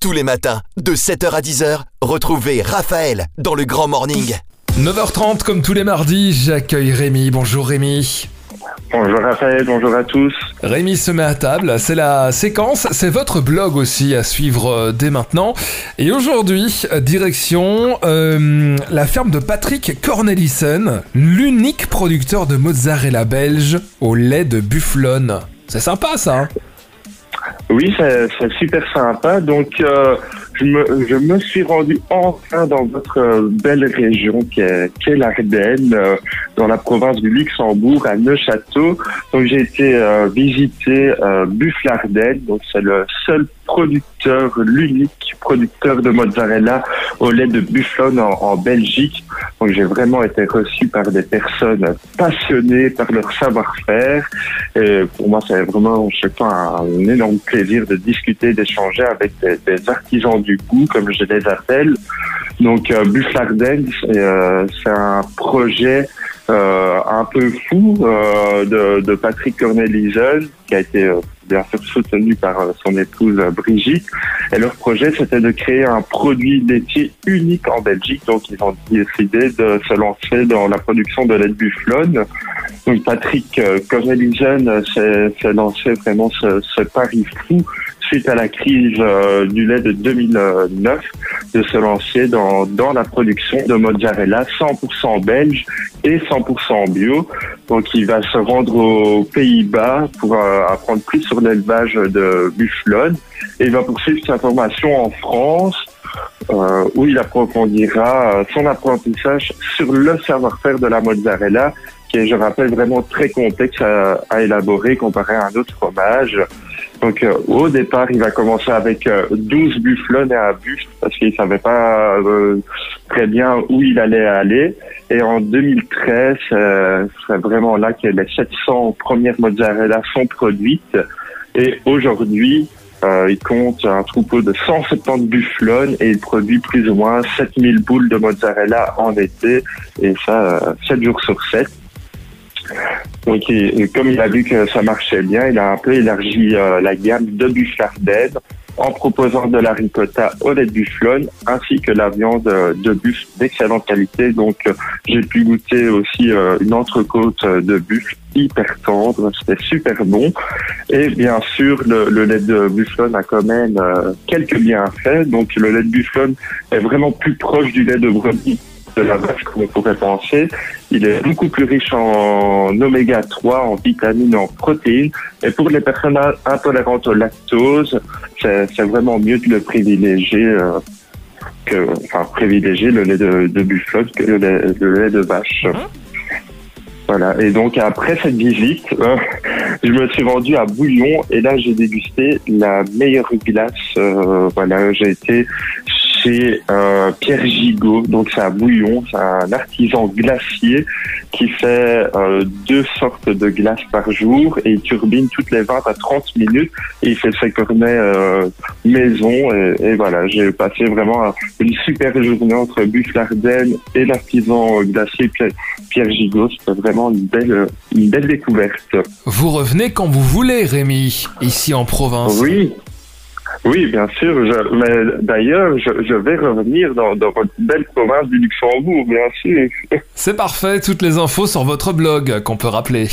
Tous les matins, de 7h à 10h, retrouvez Raphaël dans le Grand Morning. 9h30 comme tous les mardis, j'accueille Rémi. Bonjour Rémi. Bonjour Raphaël, bonjour à tous. Rémi se met à table, c'est la séquence, c'est votre blog aussi à suivre euh, dès maintenant. Et aujourd'hui, euh, direction euh, la ferme de Patrick Cornelissen, l'unique producteur de mozzarella belge au lait de bufflone. C'est sympa ça hein? Oui, c'est super sympa. Donc, euh, je, me, je me suis rendu enfin dans votre euh, belle région qui est, qui est l'Ardenne, euh, dans la province du Luxembourg, à Neuchâteau. Donc, j'ai été euh, visiter euh, Buffle-Ardenne. Donc, c'est le seul producteur, l'unique producteur de mozzarella au lait de bufflone en, en Belgique. Donc, j'ai vraiment été reçu par des personnes passionnées par leur savoir-faire. Et pour moi, c'est vraiment, je sais pas, un énorme plaisir de discuter, d'échanger avec des, des artisans du goût, comme je les appelle. Donc, euh, Bufflarden, c'est euh, c'est un projet un peu fou euh, de, de Patrick Cornelissen, qui a été euh, bien sûr soutenu par euh, son épouse euh, Brigitte. Et leur projet, c'était de créer un produit laitier unique en Belgique. Donc, ils ont décidé de se lancer dans la production de lait de bufflone. Donc, Patrick euh, Cornelissen euh, s'est s'est lancé vraiment ce, ce pari fou suite à la crise euh, du lait de 2009 de se lancer dans, dans la production de mozzarella 100% belge et 100% bio. Donc il va se rendre aux Pays-Bas pour euh, apprendre plus sur l'élevage de bufflone et il va poursuivre sa formation en France euh, où il approfondira euh, son apprentissage sur le savoir-faire de la mozzarella qui est, je rappelle, vraiment très complexe à, à élaborer comparé à un autre fromage. Donc euh, au départ, il va commencer avec euh, 12 bufflones et un buffle parce qu'il savait pas euh, très bien où il allait aller. Et en 2013, euh, c'est vraiment là que les 700 premières mozzarella sont produites. Et aujourd'hui, euh, il compte un troupeau de 170 bufflones et il produit plus ou moins 7000 boules de mozzarella en été. Et ça, euh, 7 jours sur 7. Et comme il a vu que ça marchait bien, il a un peu élargi euh, la gamme de Bufflarden en proposant de la ricotta au lait de bufflone ainsi que la viande euh, de buffle d'excellente qualité. Donc, euh, j'ai pu goûter aussi euh, une entrecôte de buffle hyper tendre, c'était super bon. Et bien sûr, le, le lait de bufflone a quand même quelques bienfaits. Donc, le lait de bufflone est vraiment plus proche du lait de brebis de la vache qu'on pourrait penser. Il est beaucoup plus riche en oméga 3, en vitamines, en protéines. Et pour les personnes in- intolérantes au lactose, c'est vraiment mieux de le privilégier euh, que, enfin, privilégier le lait de, de bufflone que le lait, le lait de vache. Voilà. Et donc après cette visite, euh, je me suis rendu à Bouillon et là j'ai dégusté la meilleure glace. euh, voilà, j'ai été euh, Pierre Gigot, donc c'est à Bouillon, c'est un artisan glacier qui fait euh, deux sortes de glaces par jour et il turbine toutes les 20 à 30 minutes et il fait ses cornets euh, maison et, et voilà, j'ai passé vraiment une super journée entre Bufflarden et l'artisan glacier Pierre, Pierre Gigot, c'était vraiment une belle, une belle découverte. Vous revenez quand vous voulez Rémi, ici en province. Oui. Oui, bien sûr. Je, mais d'ailleurs, je, je vais revenir dans, dans votre belle province du Luxembourg, bien sûr. C'est parfait, toutes les infos sur votre blog qu'on peut rappeler.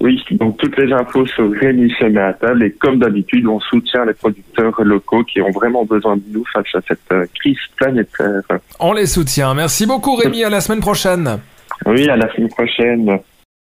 Oui, donc toutes les infos sur Rémi table et comme d'habitude, on soutient les producteurs locaux qui ont vraiment besoin de nous face à cette euh, crise planétaire. On les soutient. Merci beaucoup Rémi, à la semaine prochaine. Oui, à la semaine prochaine.